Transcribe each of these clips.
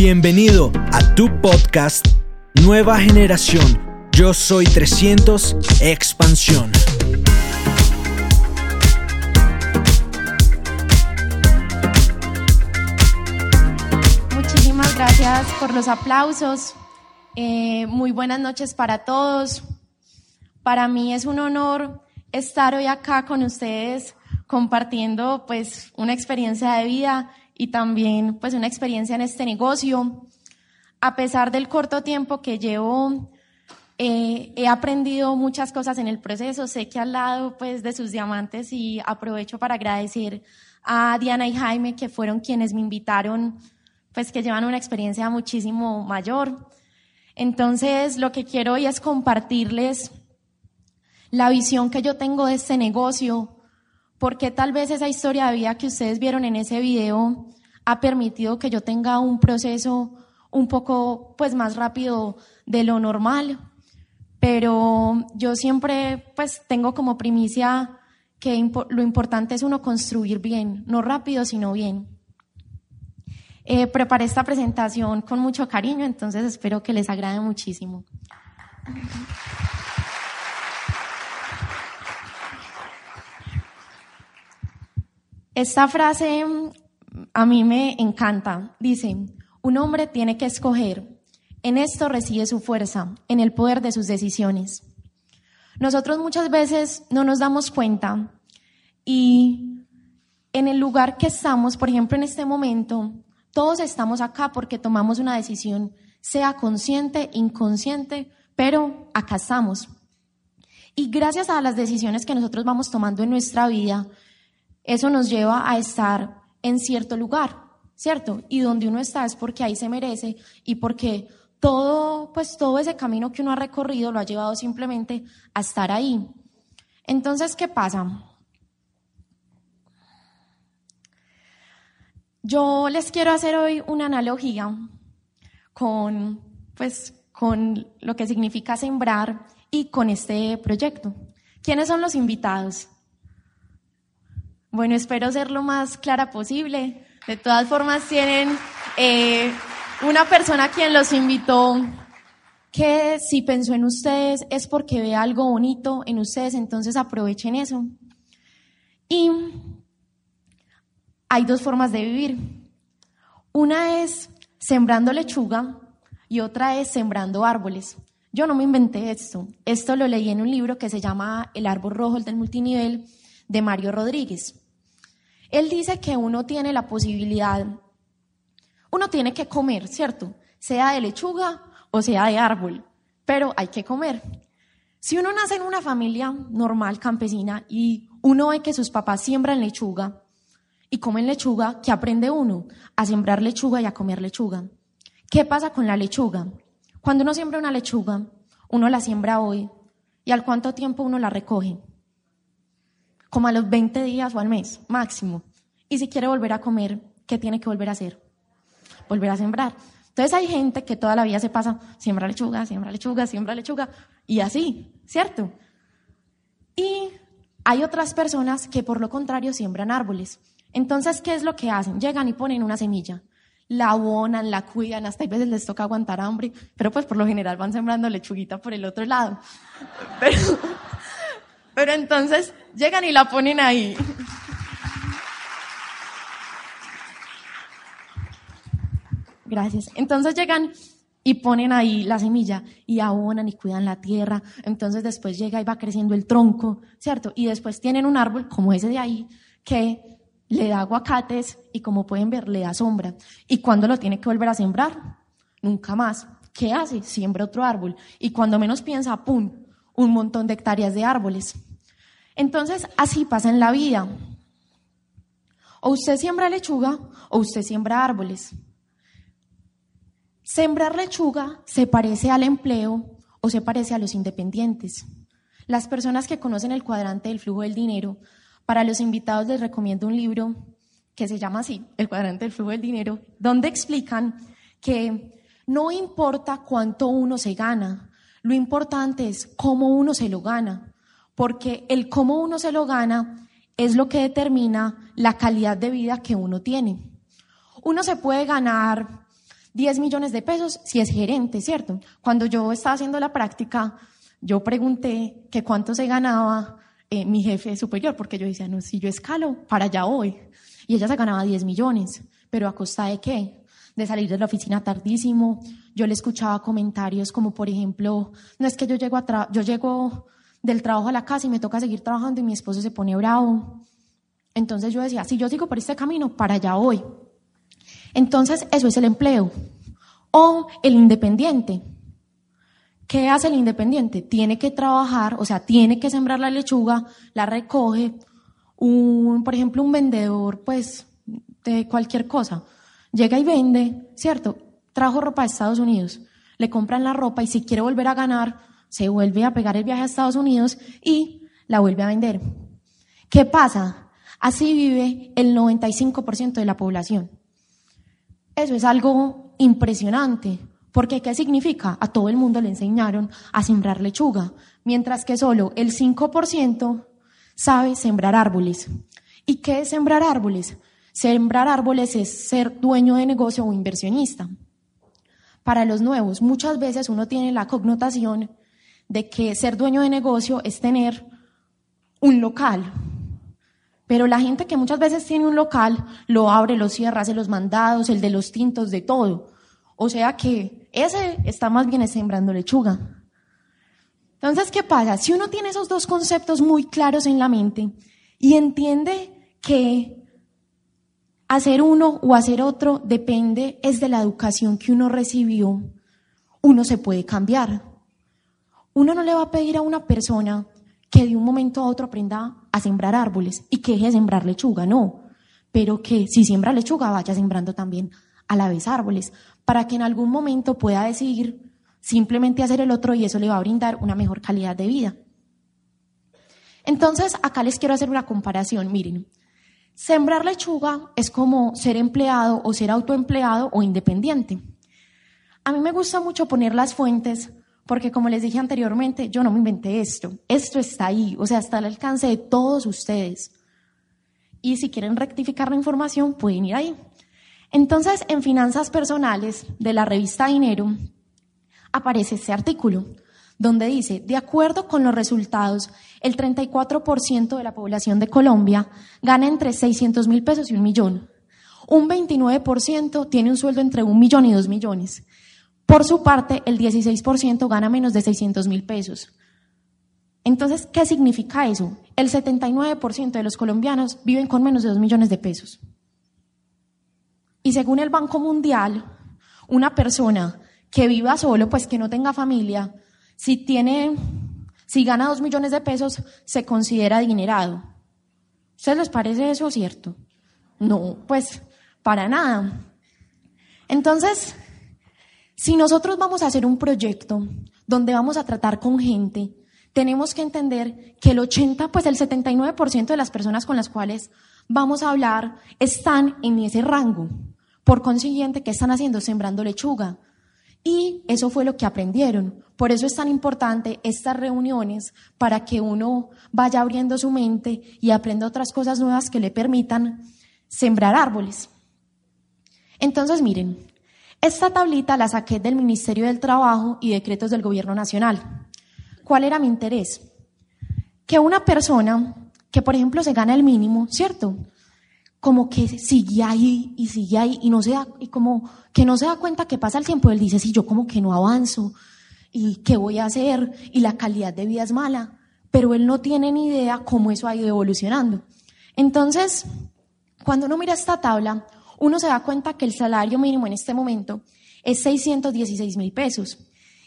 Bienvenido a tu podcast Nueva Generación. Yo soy 300 Expansión. Muchísimas gracias por los aplausos. Eh, muy buenas noches para todos. Para mí es un honor estar hoy acá con ustedes compartiendo pues una experiencia de vida y también pues una experiencia en este negocio. A pesar del corto tiempo que llevo, eh, he aprendido muchas cosas en el proceso. Sé que al lado pues de sus diamantes y aprovecho para agradecer a Diana y Jaime que fueron quienes me invitaron, pues que llevan una experiencia muchísimo mayor. Entonces, lo que quiero hoy es compartirles la visión que yo tengo de este negocio, porque tal vez esa historia de vida que ustedes vieron en ese video ha permitido que yo tenga un proceso un poco pues más rápido de lo normal, pero yo siempre pues tengo como primicia que lo importante es uno construir bien, no rápido, sino bien. Eh, preparé esta presentación con mucho cariño, entonces espero que les agrade muchísimo. Esta frase a mí me encanta. Dice, un hombre tiene que escoger. En esto recibe su fuerza, en el poder de sus decisiones. Nosotros muchas veces no nos damos cuenta y en el lugar que estamos, por ejemplo, en este momento, todos estamos acá porque tomamos una decisión, sea consciente, inconsciente, pero acá estamos. Y gracias a las decisiones que nosotros vamos tomando en nuestra vida, eso nos lleva a estar en cierto lugar, ¿cierto? Y donde uno está es porque ahí se merece y porque todo, pues todo ese camino que uno ha recorrido lo ha llevado simplemente a estar ahí. Entonces, ¿qué pasa? Yo les quiero hacer hoy una analogía con, pues, con lo que significa sembrar y con este proyecto. ¿Quiénes son los invitados? Bueno, espero ser lo más clara posible. De todas formas, tienen eh, una persona quien los invitó que si pensó en ustedes es porque ve algo bonito en ustedes, entonces aprovechen eso. Y hay dos formas de vivir. Una es sembrando lechuga y otra es sembrando árboles. Yo no me inventé esto. Esto lo leí en un libro que se llama El árbol rojo el del multinivel de Mario Rodríguez. Él dice que uno tiene la posibilidad, uno tiene que comer, ¿cierto? Sea de lechuga o sea de árbol, pero hay que comer. Si uno nace en una familia normal, campesina, y uno ve que sus papás siembran lechuga, y comen lechuga, ¿qué aprende uno? A sembrar lechuga y a comer lechuga. ¿Qué pasa con la lechuga? Cuando uno siembra una lechuga, uno la siembra hoy y al cuánto tiempo uno la recoge? Como a los 20 días o al mes, máximo. Y si quiere volver a comer, ¿qué tiene que volver a hacer? Volver a sembrar. Entonces hay gente que toda la vida se pasa, siembra lechuga, siembra lechuga, siembra lechuga, y así, ¿cierto? Y hay otras personas que por lo contrario siembran árboles. Entonces, ¿qué es lo que hacen? Llegan y ponen una semilla, la abonan, la cuidan, hasta a veces les toca aguantar hambre, pero pues por lo general van sembrando lechuguita por el otro lado. Pero, pero entonces llegan y la ponen ahí. Gracias. Entonces llegan y ponen ahí la semilla y abonan y cuidan la tierra. Entonces después llega y va creciendo el tronco, ¿cierto? Y después tienen un árbol como ese de ahí que le da aguacates y como pueden ver le da sombra. ¿Y cuando lo tiene que volver a sembrar? Nunca más. ¿Qué hace? Siembra otro árbol. Y cuando menos piensa, ¡pum! Un montón de hectáreas de árboles. Entonces, así pasa en la vida. O usted siembra lechuga o usted siembra árboles. Sembrar lechuga se parece al empleo o se parece a los independientes. Las personas que conocen el cuadrante del flujo del dinero para los invitados les recomiendo un libro que se llama así, El cuadrante del flujo del dinero, donde explican que no importa cuánto uno se gana, lo importante es cómo uno se lo gana, porque el cómo uno se lo gana es lo que determina la calidad de vida que uno tiene. Uno se puede ganar 10 millones de pesos si es gerente, ¿cierto? Cuando yo estaba haciendo la práctica, yo pregunté que cuánto se ganaba eh, mi jefe superior, porque yo decía, no, si yo escalo, para allá voy. Y ella se ganaba 10 millones, pero ¿a costa de qué? De salir de la oficina tardísimo. Yo le escuchaba comentarios como, por ejemplo, no es que yo llego, a yo llego del trabajo a la casa y me toca seguir trabajando y mi esposo se pone bravo. Entonces yo decía, si yo sigo por este camino, para allá voy. Entonces eso es el empleo. O el independiente. ¿Qué hace el independiente? Tiene que trabajar, o sea, tiene que sembrar la lechuga, la recoge. Un, por ejemplo, un vendedor, pues, de cualquier cosa, llega y vende, ¿cierto? Trajo ropa de Estados Unidos, le compran la ropa y si quiere volver a ganar, se vuelve a pegar el viaje a Estados Unidos y la vuelve a vender. ¿Qué pasa? Así vive el 95% de la población. Eso es algo impresionante, porque ¿qué significa? A todo el mundo le enseñaron a sembrar lechuga, mientras que solo el 5% sabe sembrar árboles. ¿Y qué es sembrar árboles? Sembrar árboles es ser dueño de negocio o inversionista. Para los nuevos, muchas veces uno tiene la connotación de que ser dueño de negocio es tener un local. Pero la gente que muchas veces tiene un local lo abre, lo cierra, hace los mandados, el de los tintos, de todo. O sea que ese está más bien sembrando lechuga. Entonces, ¿qué pasa? Si uno tiene esos dos conceptos muy claros en la mente y entiende que hacer uno o hacer otro depende es de la educación que uno recibió, uno se puede cambiar. Uno no le va a pedir a una persona que de un momento a otro aprenda a sembrar árboles y que deje de sembrar lechuga, no. Pero que si siembra lechuga vaya sembrando también a la vez árboles, para que en algún momento pueda decidir simplemente hacer el otro y eso le va a brindar una mejor calidad de vida. Entonces, acá les quiero hacer una comparación. Miren, sembrar lechuga es como ser empleado o ser autoempleado o independiente. A mí me gusta mucho poner las fuentes porque como les dije anteriormente, yo no me inventé esto. Esto está ahí, o sea, está al alcance de todos ustedes. Y si quieren rectificar la información, pueden ir ahí. Entonces, en Finanzas Personales de la revista Dinero, aparece este artículo donde dice, de acuerdo con los resultados, el 34% de la población de Colombia gana entre 600 mil pesos y un millón. Un 29% tiene un sueldo entre un millón y dos millones. Por su parte, el 16% gana menos de 600 mil pesos. Entonces, ¿qué significa eso? El 79% de los colombianos viven con menos de 2 millones de pesos. Y según el Banco Mundial, una persona que viva solo, pues que no tenga familia, si tiene, si gana 2 millones de pesos, se considera adinerado. ¿Ustedes les parece eso cierto? No, pues para nada. Entonces, si nosotros vamos a hacer un proyecto donde vamos a tratar con gente, tenemos que entender que el 80, pues el 79% de las personas con las cuales vamos a hablar están en ese rango. Por consiguiente, ¿qué están haciendo? Sembrando lechuga. Y eso fue lo que aprendieron. Por eso es tan importante estas reuniones para que uno vaya abriendo su mente y aprenda otras cosas nuevas que le permitan sembrar árboles. Entonces, miren, esta tablita la saqué del Ministerio del Trabajo y decretos del Gobierno Nacional. ¿Cuál era mi interés? Que una persona que, por ejemplo, se gana el mínimo, ¿cierto? Como que sigue ahí y sigue ahí y no se da, y como que no se da cuenta que pasa el tiempo. Él dice, si yo como que no avanzo y qué voy a hacer y la calidad de vida es mala, pero él no tiene ni idea cómo eso ha ido evolucionando. Entonces, cuando uno mira esta tabla, uno se da cuenta que el salario mínimo en este momento es 616 mil pesos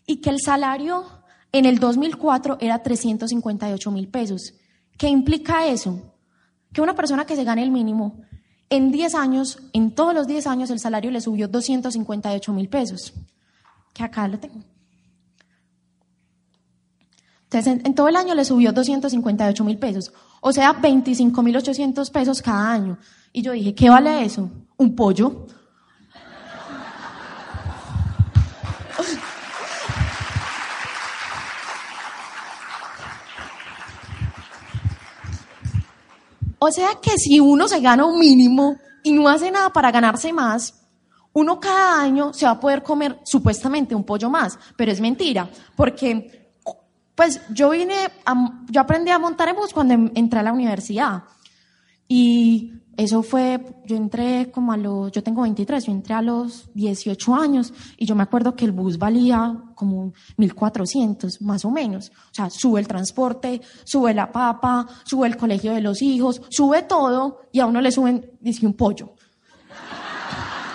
y que el salario en el 2004 era 358 mil pesos. ¿Qué implica eso? Que una persona que se gane el mínimo, en 10 años, en todos los 10 años, el salario le subió 258 mil pesos. Que acá lo tengo. Entonces, en, todo el año le subió 258 mil pesos. O sea, 25 mil 800 pesos cada año. Y yo dije, ¿qué vale eso? un pollo. O sea que si uno se gana un mínimo y no hace nada para ganarse más, uno cada año se va a poder comer supuestamente un pollo más, pero es mentira, porque pues yo vine, yo aprendí a montar en bus cuando entré a la universidad y eso fue, yo entré como a los, yo tengo 23, yo entré a los 18 años y yo me acuerdo que el bus valía como 1400, más o menos. O sea, sube el transporte, sube la papa, sube el colegio de los hijos, sube todo y a uno le suben, dice un pollo.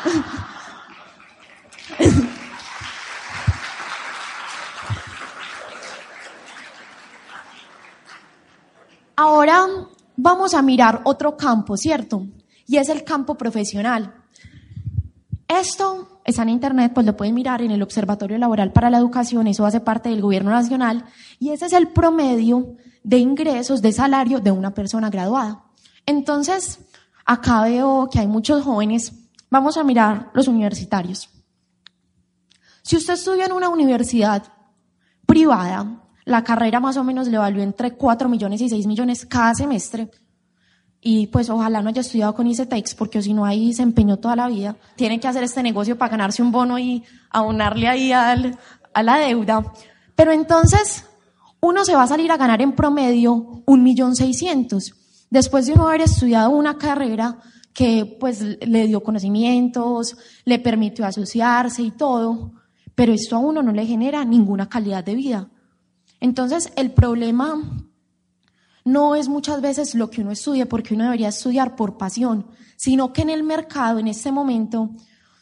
Ahora vamos a mirar otro campo, ¿cierto? Y es el campo profesional. Esto está en internet, pues lo pueden mirar en el Observatorio Laboral para la Educación, eso hace parte del gobierno nacional, y ese es el promedio de ingresos, de salario de una persona graduada. Entonces, acá veo que hay muchos jóvenes, vamos a mirar los universitarios. Si usted estudia en una universidad privada, la carrera más o menos le valió entre 4 millones y 6 millones cada semestre. Y pues ojalá no haya estudiado con ICETEX, porque si no ahí se empeñó toda la vida. Tiene que hacer este negocio para ganarse un bono y abonarle ahí a la deuda. Pero entonces, uno se va a salir a ganar en promedio un millón seiscientos. Después de uno haber estudiado una carrera que pues le dio conocimientos, le permitió asociarse y todo, pero esto a uno no le genera ninguna calidad de vida. Entonces, el problema no es muchas veces lo que uno estudia, porque uno debería estudiar por pasión, sino que en el mercado, en este momento,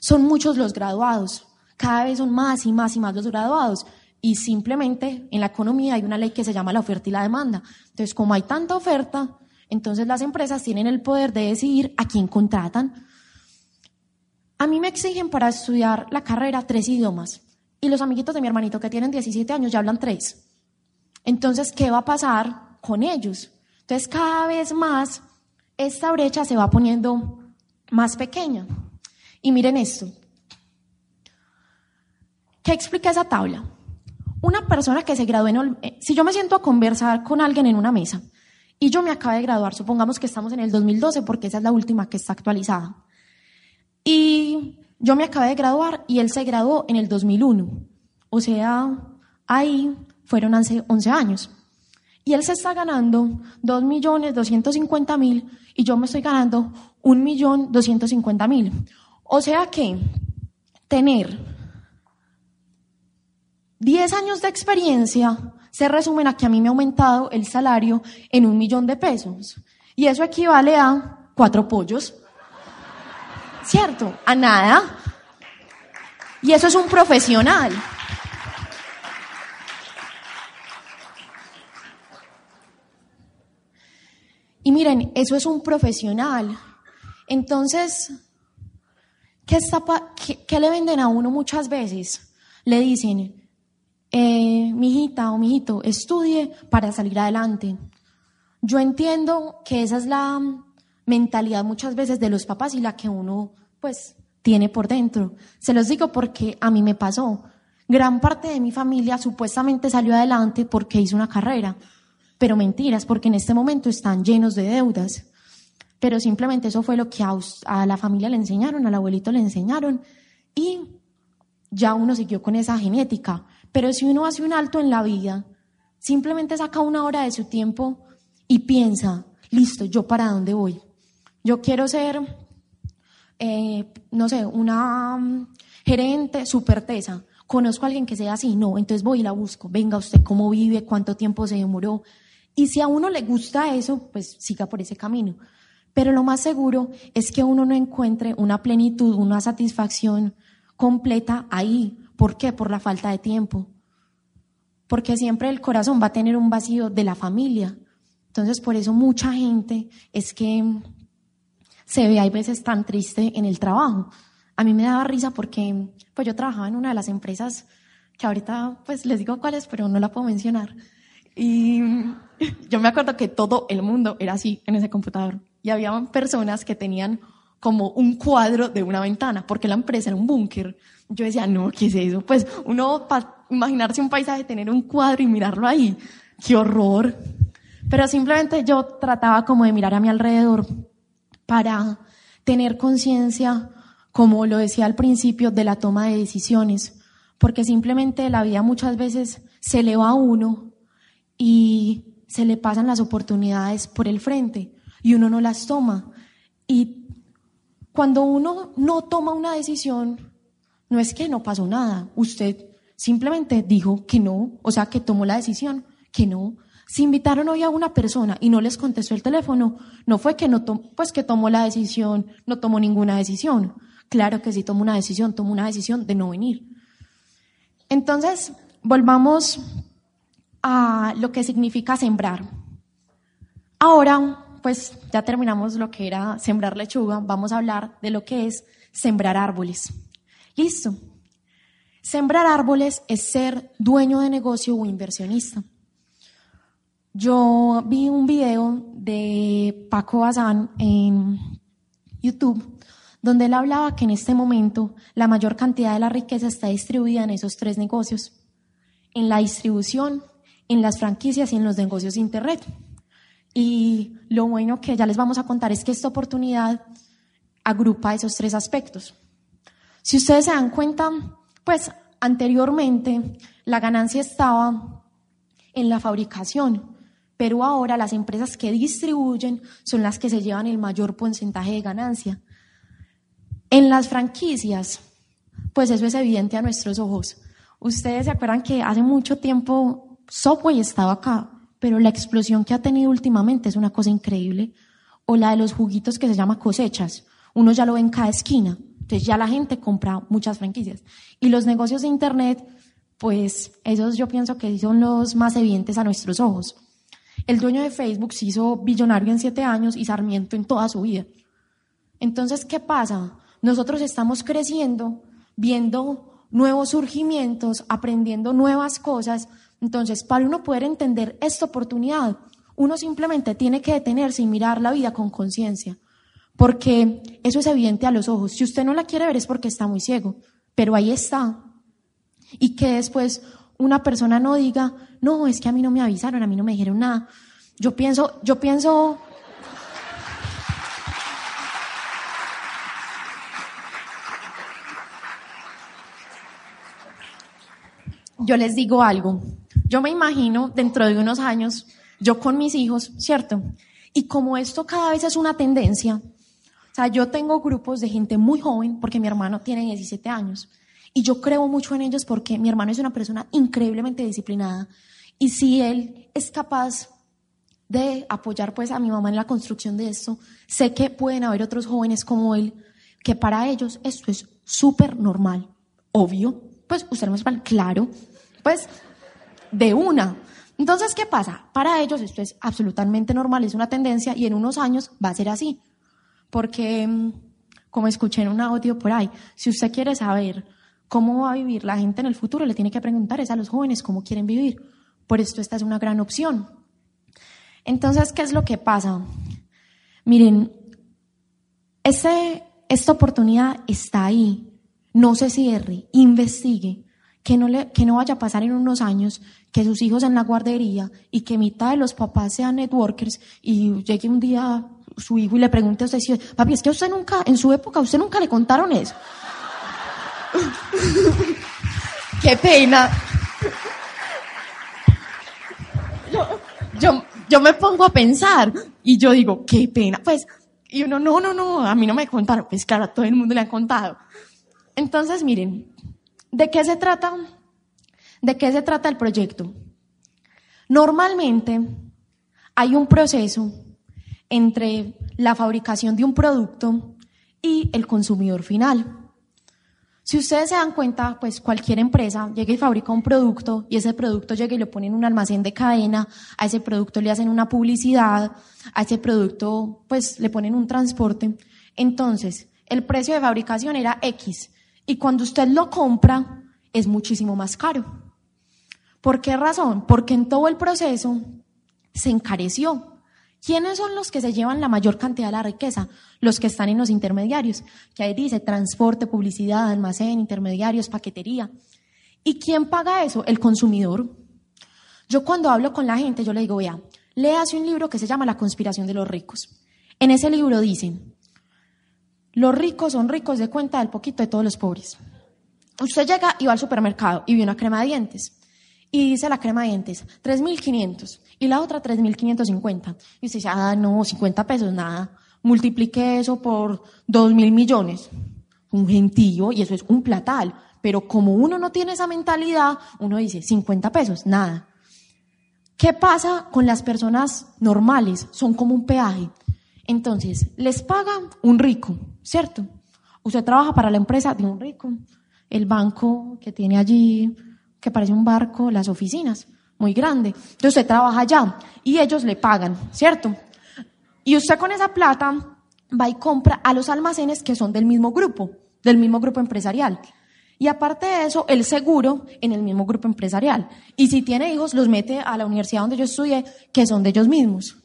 son muchos los graduados. Cada vez son más y más y más los graduados. Y simplemente en la economía hay una ley que se llama la oferta y la demanda. Entonces, como hay tanta oferta, entonces las empresas tienen el poder de decidir a quién contratan. A mí me exigen para estudiar la carrera tres idiomas. Y los amiguitos de mi hermanito que tienen 17 años ya hablan tres. Entonces, ¿qué va a pasar con ellos? Entonces, cada vez más esta brecha se va poniendo más pequeña. Y miren esto. ¿Qué explica esa tabla? Una persona que se graduó en... Eh, si yo me siento a conversar con alguien en una mesa y yo me acabo de graduar, supongamos que estamos en el 2012 porque esa es la última que está actualizada. Y yo me acabé de graduar y él se graduó en el 2001. O sea, ahí fueron hace 11 años. Y él se está ganando 2.250.000 y yo me estoy ganando 1.250.000. O sea que tener 10 años de experiencia se resumen a que a mí me ha aumentado el salario en un millón de pesos. Y eso equivale a cuatro pollos. ¿Cierto? A nada. Y eso es un profesional. Y miren, eso es un profesional. Entonces, ¿qué, le venden a uno muchas veces? Le dicen, eh, mijita o mijito, estudie para salir adelante. Yo entiendo que esa es la mentalidad muchas veces de los papás y la que uno, pues, tiene por dentro. Se los digo porque a mí me pasó. Gran parte de mi familia supuestamente salió adelante porque hizo una carrera pero mentiras, porque en este momento están llenos de deudas. Pero simplemente eso fue lo que a, la familia le enseñaron, al abuelito le enseñaron, y ya uno siguió con esa genética. Pero si uno hace un alto en la vida, simplemente saca una hora de su tiempo y piensa, listo, ¿yo para dónde voy? Yo quiero ser, eh, no sé, una mm, gerente supertesa. Conozco a alguien que sea así, no, entonces voy y la busco. Venga usted, ¿cómo vive? ¿Cuánto tiempo se demoró? Y si a uno le gusta eso, pues siga por ese camino. Pero lo más seguro es que uno no encuentre una plenitud, una satisfacción completa ahí. ¿Por qué? Por la falta de tiempo. Porque siempre el corazón va a tener un vacío de la familia. Entonces, por eso mucha gente es que se ve hay veces tan triste en el trabajo. A mí me daba risa porque pues yo trabajaba en una de las empresas que ahorita pues les digo cuáles, pero no la puedo mencionar. Y yo me acuerdo que todo el mundo era así en ese computador. Y había personas que tenían como un cuadro de una ventana, porque la empresa era un búnker. Yo decía, no, ¿qué es eso? Pues uno, para imaginarse un paisaje, tener un cuadro y mirarlo ahí, qué horror. Pero simplemente yo trataba como de mirar a mi alrededor para tener conciencia como lo decía al principio, de la toma de decisiones, porque simplemente la vida muchas veces se le va a uno y se le pasan las oportunidades por el frente y uno no las toma. Y cuando uno no toma una decisión, no es que no pasó nada, usted simplemente dijo que no, o sea, que tomó la decisión, que no. Si invitaron hoy a una persona y no les contestó el teléfono, no fue que no pues que tomó la decisión, no tomó ninguna decisión. Claro que sí tomó una decisión, tomó una decisión de no venir. Entonces, volvamos a lo que significa sembrar. Ahora, pues ya terminamos lo que era sembrar lechuga, vamos a hablar de lo que es sembrar árboles. Listo. Sembrar árboles es ser dueño de negocio o inversionista. Yo vi un video de Paco Bazán en YouTube donde él hablaba que en este momento la mayor cantidad de la riqueza está distribuida en esos tres negocios, en la distribución, en las franquicias y en los negocios de Internet. Y lo bueno que ya les vamos a contar es que esta oportunidad agrupa esos tres aspectos. Si ustedes se dan cuenta, pues anteriormente la ganancia estaba en la fabricación, pero ahora las empresas que distribuyen son las que se llevan el mayor porcentaje de ganancia. En las franquicias, pues eso es evidente a nuestros ojos. Ustedes se acuerdan que hace mucho tiempo Subway estaba acá, pero la explosión que ha tenido últimamente es una cosa increíble. O la de los juguitos que se llama cosechas. Uno ya lo ve en cada esquina. Entonces ya la gente compra muchas franquicias. Y los negocios de Internet, pues esos yo pienso que son los más evidentes a nuestros ojos. El dueño de Facebook se hizo billonario en siete años y Sarmiento en toda su vida. Entonces, ¿qué pasa? Nosotros estamos creciendo, viendo nuevos surgimientos, aprendiendo nuevas cosas. Entonces, para uno poder entender esta oportunidad, uno simplemente tiene que detenerse y mirar la vida con conciencia porque eso es evidente a los ojos. Si usted no la quiere ver es porque está muy ciego, pero ahí está. Y que después una persona no diga, no, es que a mí no me avisaron, a mí no me dijeron nada. Yo pienso, yo pienso, yo les digo algo. Yo me imagino dentro de unos años, yo con mis hijos, ¿cierto? Y como esto cada vez es una tendencia, o sea, yo tengo grupos de gente muy joven, porque mi hermano tiene 17 años, y yo creo mucho en ellos porque mi hermano es una persona increíblemente disciplinada. Y si él es capaz de apoyar pues a mi mamá en la construcción de esto, sé que pueden haber otros jóvenes como él, que para ellos esto es súper normal, obvio. Pues usted no es claro, pues de una. Entonces, ¿qué pasa? Para ellos esto es absolutamente normal, es una tendencia y en unos años va a ser así porque, mm, como escuché en un audio por ahí, si usted quiere saber cómo va a vivir la gente en el futuro, le tiene que preguntar es a los jóvenes cómo quieren vivir. Por esto esta es una gran opción. Entonces, ¿qué es lo que pasa? Miren, ese, esta oportunidad está ahí. No se cierre, investigue, que no, le, que no vaya a pasar en unos años que sus hijos en la guardería y que mitad de los papás sean networkers y llegue un día su hijo y le pregunte a usted, si, papi, es que usted nunca, en su época, usted nunca le contaron eso. Qué pena. Yo, yo, me pongo a pensar y yo digo, qué pena. Pues, y uno, no, no, no, a mí no me contaron. Pues claro, a todo el mundo le han contado. Entonces, miren, ¿de qué se trata? ¿De qué se trata el proyecto? Normalmente hay un proceso entre la fabricación de un producto y el consumidor final. Si ustedes se dan cuenta, pues cualquier empresa llega y fabrica un producto y ese producto llega y lo pone en un almacén de cadena, a ese producto le hacen una publicidad, a ese producto pues le ponen un transporte. Entonces, el precio de fabricación era X y cuando usted lo compra es muchísimo más caro. ¿Por qué razón? Porque en todo el proceso se encareció. ¿Quiénes son los que se llevan la mayor cantidad de la riqueza? Los que están en los intermediarios, que ahí dice transporte, publicidad, almacén, intermediarios, paquetería. ¿Y quién paga eso? El consumidor. Yo cuando hablo con la gente, yo le digo, vea, léase un libro que se llama La conspiración de los ricos. En ese libro dicen, Los ricos son ricos de cuenta del poquito de todos los pobres. Usted llega y va al supermercado y ve una crema de dientes. Y dice la crema de dientes, 3.500. Y la otra, 3.550. Y usted dice, ah, no, 50 pesos, nada. Multiplique eso por 2.000 millones. Un gentío, y eso es un platal. Pero como uno no tiene esa mentalidad, uno dice, 50 pesos, nada. ¿Qué pasa con las personas normales? Son como un peaje. Entonces, les paga un rico, ¿cierto? Usted trabaja para la empresa de un rico, el banco que tiene allí, que parece un barco, las oficinas, muy grande. Entonces usted trabaja allá y ellos le pagan, ¿cierto? Y usted con esa plata va y compra a los almacenes que son del mismo grupo, del mismo grupo empresarial. Y aparte de eso, el seguro en el mismo grupo empresarial. Y si tiene hijos, los mete a la universidad donde yo estudié, que son de ellos mismos.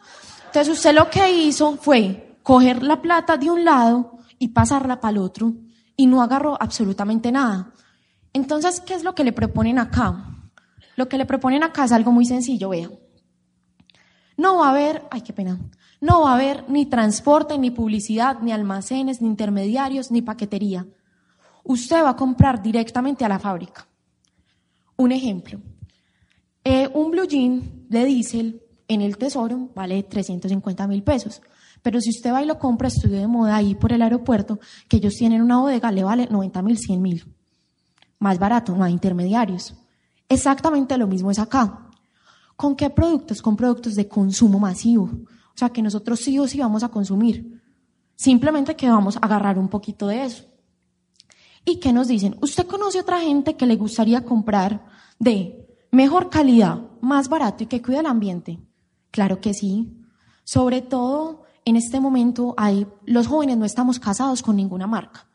Entonces usted lo que hizo fue coger la plata de un lado y pasarla para el otro y no agarró absolutamente nada. Entonces, ¿qué es lo que le proponen acá? Lo que le proponen acá es algo muy sencillo, vea. No va a haber, ay, qué pena, no va a haber ni transporte, ni publicidad, ni almacenes, ni intermediarios, ni paquetería. Usted va a comprar directamente a la fábrica. Un ejemplo, eh, un blue jean de diésel en el Tesoro vale 350 mil pesos. Pero si usted va y lo compra, estudio de moda ahí por el aeropuerto, que ellos tienen una bodega, le vale 90 mil, 100 mil. Más barato, no hay intermediarios. Exactamente lo mismo es acá. ¿Con qué productos? Con productos de consumo masivo. O sea, que nosotros sí o sí vamos a consumir. Simplemente que vamos a agarrar un poquito de eso. ¿Y qué nos dicen? ¿Usted conoce otra gente que le gustaría comprar de mejor calidad, más barato y que cuida el ambiente? Claro que sí. Sobre todo en este momento hay, los jóvenes no estamos casados con ninguna marca.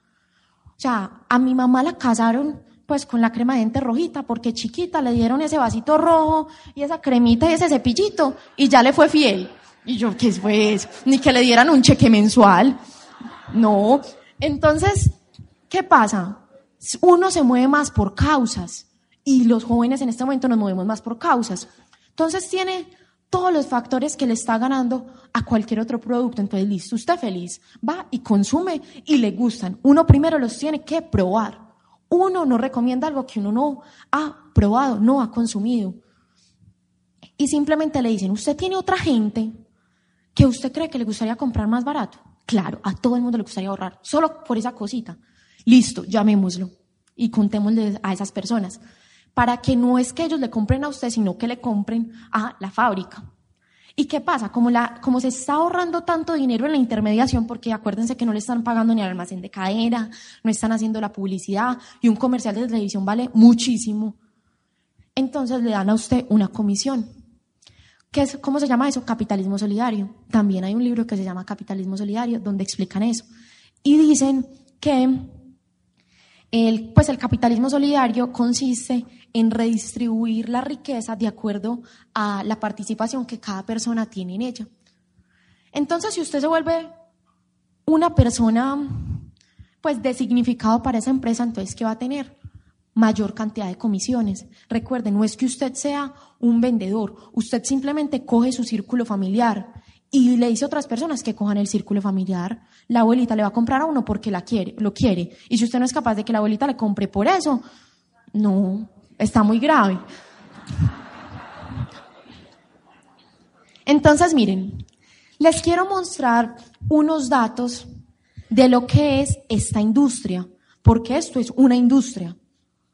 O sea, a mi mamá la casaron pues con la crema de dientes rojita porque chiquita le dieron ese vasito rojo y esa cremita y ese cepillito y ya le fue fiel. Y yo, ¿qué fue eso? Ni que le dieran un cheque mensual. No. Entonces, ¿qué pasa? Uno se mueve más por causas y los jóvenes en este momento nos movemos más por causas. Entonces tiene todos los factores que le está ganando a cualquier otro producto. Entonces, listo, usted feliz, va y consume y le gustan. Uno primero los tiene que probar. Uno no recomienda algo que uno no ha probado, no ha consumido. Y simplemente le dicen, usted tiene otra gente que usted cree que le gustaría comprar más barato. Claro, a todo el mundo le gustaría ahorrar, solo por esa cosita. Listo, llamémoslo y contémosle a esas personas para que no es que ellos le compren a usted, sino que le compren a la fábrica. ¿Y qué pasa? Como, la, como se está ahorrando tanto dinero en la intermediación, porque acuérdense que no le están pagando ni al almacén de cadena, no están haciendo la publicidad, y un comercial de televisión vale muchísimo, entonces le dan a usted una comisión. ¿Qué es, ¿Cómo se llama eso? Capitalismo solidario. También hay un libro que se llama Capitalismo solidario, donde explican eso. Y dicen que el, pues el capitalismo solidario consiste en redistribuir la riqueza de acuerdo a la participación que cada persona tiene en ella. Entonces, si usted se vuelve una persona pues de significado para esa empresa, entonces ¿qué va a tener? Mayor cantidad de comisiones. Recuerden, no es que usted sea un vendedor, usted simplemente coge su círculo familiar y le dice a otras personas que cojan el círculo familiar. La abuelita le va a comprar a uno porque la quiere, lo quiere. Y si usted no es capaz de que la abuelita le compre por eso, no, está muy grave. Entonces, miren, les quiero mostrar unos datos de lo que es esta industria, porque esto es una industria.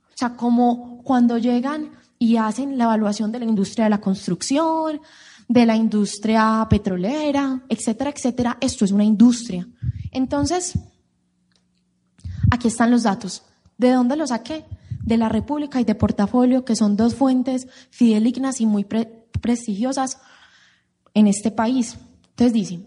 O sea, como cuando llegan y hacen la evaluación de la industria de la construcción, de la industria petrolera, etcétera, etcétera. Esto es una industria. Entonces, aquí están los datos. ¿De dónde los saqué? De la República y de Portafolio, que son dos fuentes fidelignas y muy prestigiosas en este país. Entonces dice,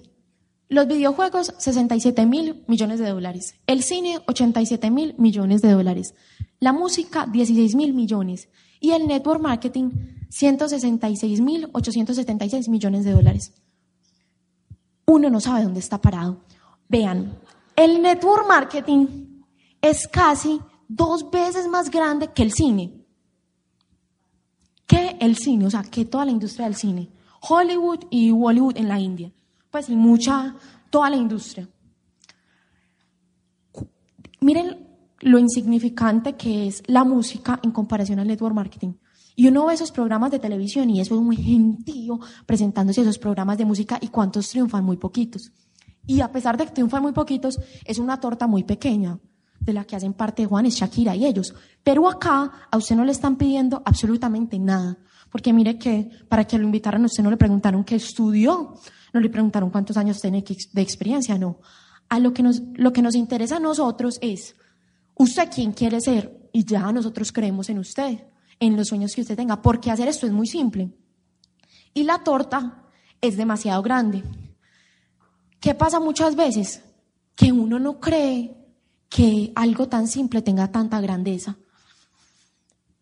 los videojuegos, 67 mil millones de dólares. El cine, 87 mil millones de dólares. La música, 16 mil millones. Y el network marketing, 166.876 millones de dólares. Uno no sabe dónde está parado. Vean, el network marketing es casi dos veces más grande que el cine. Que el cine, o sea, que toda la industria del cine. Hollywood y Bollywood en la India. Pues y mucha, toda la industria. miren lo insignificante que es la música en comparación al network marketing. Y uno ve esos programas de televisión y eso es un gentío presentándose esos programas de música y cuántos triunfan, muy poquitos. Y a pesar de que triunfan muy poquitos, es una torta muy pequeña, de la que hacen parte Juanes, Shakira y ellos. Pero acá a usted no le están pidiendo absolutamente nada. Porque mire que para que lo invitaran, a usted no le preguntaron qué estudió, no le preguntaron cuántos años tiene de experiencia, no. A lo que nos, lo que nos interesa a nosotros es, ¿usted quién quiere ser? Y ya nosotros creemos en usted, en los sueños que usted tenga, porque hacer esto es muy simple. Y la torta es demasiado grande. ¿Qué pasa muchas veces? Que uno no cree que algo tan simple tenga tanta grandeza.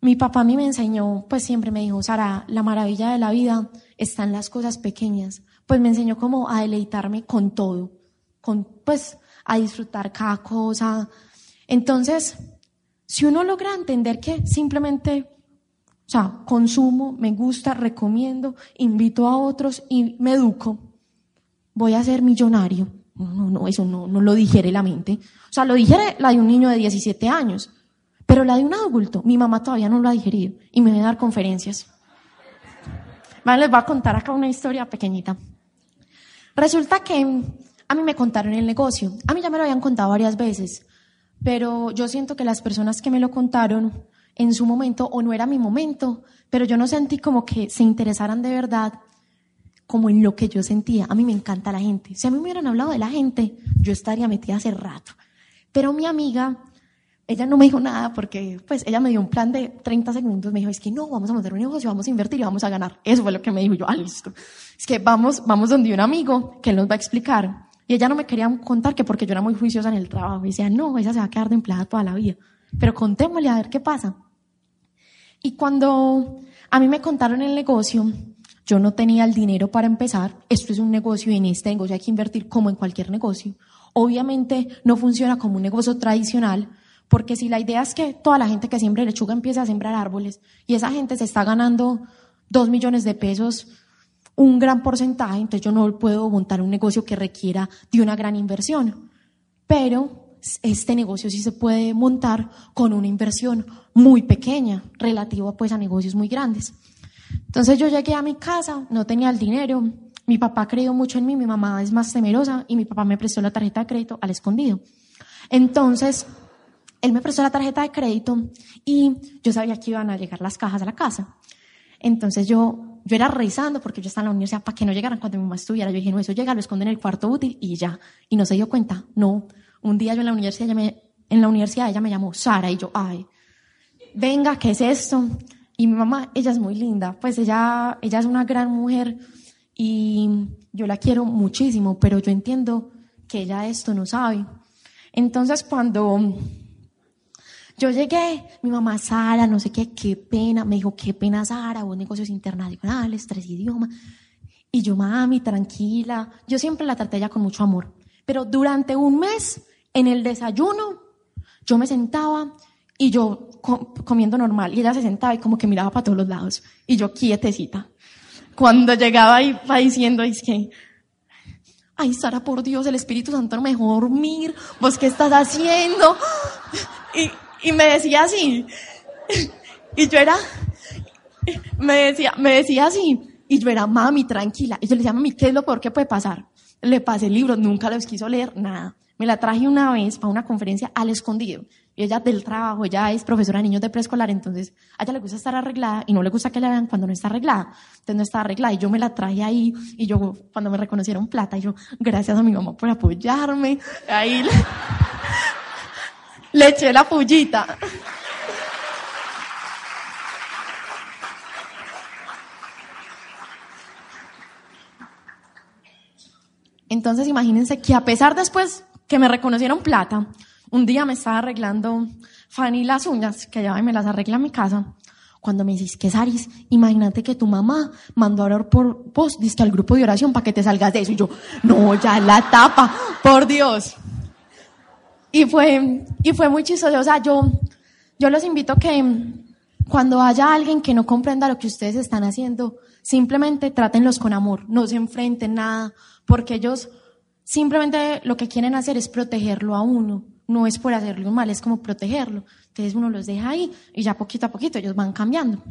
Mi papá a mí me enseñó, pues siempre me dijo, Sara, la maravilla de la vida está en las cosas pequeñas. Pues me enseñó como a deleitarme con todo, con, pues a disfrutar cada cosa. Entonces, si uno logra entender que simplemente, o sea, consumo, me gusta, recomiendo, invito a otros y me educo, voy a ser millonario no, no, no, eso no, no lo digiere la mente. O sea, lo digiere la de un niño de 17 años, pero la de un adulto, mi mamá todavía no lo ha digerido y me va a dar conferencias. Vale, les voy a contar acá una historia pequeñita. Resulta que a mí me contaron el negocio. A mí ya me lo habían contado varias veces, pero yo siento que las personas que me lo contaron en su momento, o no era mi momento, pero yo no sentí como que se interesaran de verdad como en lo que yo sentía. A mí me encanta la gente. Si a mí me hubieran hablado de la gente, yo estaría metida hace rato. Pero mi amiga, ella no me dijo nada porque, pues, ella me dio un plan de 30 segundos. Me dijo, es que no, vamos a montar un negocio, vamos a invertir y vamos a ganar. Eso fue lo que me dijo yo, ah, listo. Es que vamos, vamos donde un amigo que él nos va a explicar. Y ella no me quería contar que porque yo era muy juiciosa en el trabajo. Y decía, no, ella se va a quedar de empleada toda la vida. Pero contémosle a ver qué pasa. Y cuando a mí me contaron el negocio, yo no tenía el dinero para empezar. Esto es un negocio y en este negocio hay que invertir como en cualquier negocio. Obviamente no funciona como un negocio tradicional, porque si la idea es que toda la gente que siembra lechuga empiece a sembrar árboles y esa gente se está ganando dos millones de pesos, un gran porcentaje, entonces yo no puedo montar un negocio que requiera de una gran inversión. Pero este negocio sí se puede montar con una inversión muy pequeña, relativa pues a negocios muy grandes. Entonces yo llegué a mi casa, no tenía el dinero, mi papá creyó mucho en mí, mi mamá es más temerosa y mi papá me prestó la tarjeta de crédito al escondido. Entonces, él me prestó la tarjeta de crédito y yo sabía que iban a llegar las cajas a la casa. Entonces yo, yo era rezando porque yo estaba en la universidad para que no llegaran cuando mi mamá estuviera. Yo dije, no, eso llega, lo esconden en el cuarto útil y ya. Y no se dio cuenta. No. Un día yo en la universidad, en la universidad ella me llamó Sara y yo, ay, venga, ¿qué es esto? Y mi mamá, ella es muy linda, pues ella, ella es una gran mujer y yo la quiero muchísimo, pero yo entiendo que ella esto no sabe. Entonces cuando yo llegué, mi mamá Sara, no sé qué, qué pena, me dijo, qué pena Sara, vos negocios internacionales, tres idiomas. Y yo, mami, tranquila, yo siempre la traté ya con mucho amor. Pero durante un mes, en el desayuno, yo me sentaba y yo comiendo normal y ella se sentaba y como que miraba para todos los lados y yo quietecita. Cuando llegaba y va diciendo, es que, ay Sara, por Dios, el Espíritu Santo no me dejó dormir, vos qué estás haciendo. Y, y me decía así, y yo era, me decía, me decía así, y yo era, mami, tranquila. Y yo le decía, mami, ¿qué es lo peor que puede pasar? Le pasé el libro, nunca los quiso leer, nada. Me la traje una vez para una conferencia al escondido. Y ella del trabajo, ella es profesora de niños de preescolar, entonces a ella le gusta estar arreglada y no le gusta que la vean cuando no está arreglada. Entonces no está arreglada y yo me la traje ahí y yo cuando me reconocieron plata, yo, gracias a mi mamá por apoyarme. Ahí le, le eché la pullita. Entonces imagínense que a pesar después que me reconocieron plata, un día me estaba arreglando Fanny las uñas, que ya me las arregla en mi casa. Cuando me dices, ¿qué Saris? Imagínate que tu mamá mandó a orar por vos, diste al grupo de oración para que te salgas de eso. Y yo, no, ya la tapa, por Dios. Y fue, y fue muy chistoso. O sea, yo, yo los invito que cuando haya alguien que no comprenda lo que ustedes están haciendo, simplemente trátenlos con amor, no se enfrenten nada, porque ellos simplemente lo que quieren hacer es protegerlo a uno no es por hacerle un mal, es como protegerlo. Entonces uno los deja ahí y ya poquito a poquito ellos van cambiando.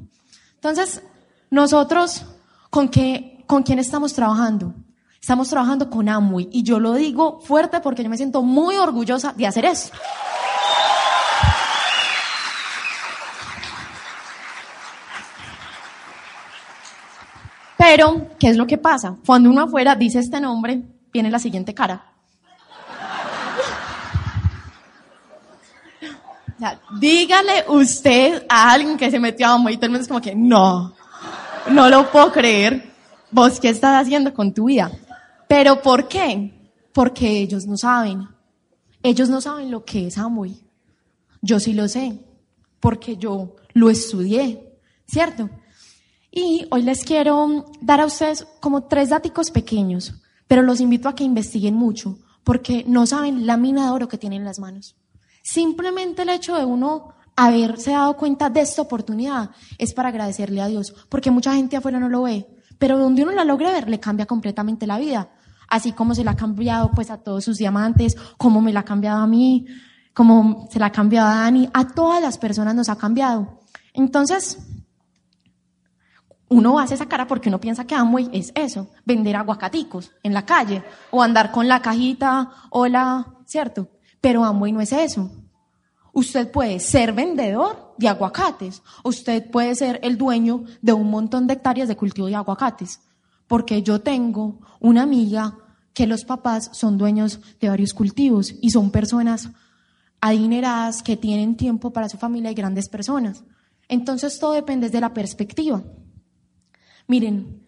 Entonces, nosotros, ¿con, qué, ¿con quién estamos trabajando? Estamos trabajando con Amway y yo lo digo fuerte porque yo me siento muy orgullosa de hacer eso. Pero, ¿qué es lo que pasa? Cuando uno afuera dice este nombre, viene la siguiente cara. dígale usted a alguien que se metió a Amway y todo el es como que, no, no lo puedo creer. ¿Vos qué estás haciendo con tu vida? ¿Pero por qué? Porque ellos no saben. Ellos no saben lo que es Amway. Yo sí lo sé, porque yo lo estudié, ¿cierto? Y hoy les quiero dar a ustedes como tres datos pequeños, pero los invito a que investiguen mucho, porque no saben la mina de oro que tienen en las manos. Simplemente el hecho de uno haberse dado cuenta de esta oportunidad es para agradecerle a Dios, porque mucha gente afuera no lo ve, pero donde uno la logra ver le cambia completamente la vida, así como se la ha cambiado pues a todos sus diamantes, como me la ha cambiado a mí, como se la ha cambiado a Dani, a todas las personas nos ha cambiado. Entonces, uno hace esa cara porque uno piensa que Amway es eso, vender aguacaticos en la calle o andar con la cajita, hola, ¿cierto? Pero Amway no es eso. Usted puede ser vendedor de aguacates. Usted puede ser el dueño de un montón de hectáreas de cultivo de aguacates. Porque yo tengo una amiga que los papás son dueños de varios cultivos y son personas adineradas que tienen tiempo para su familia y grandes personas. Entonces todo depende de la perspectiva. Miren,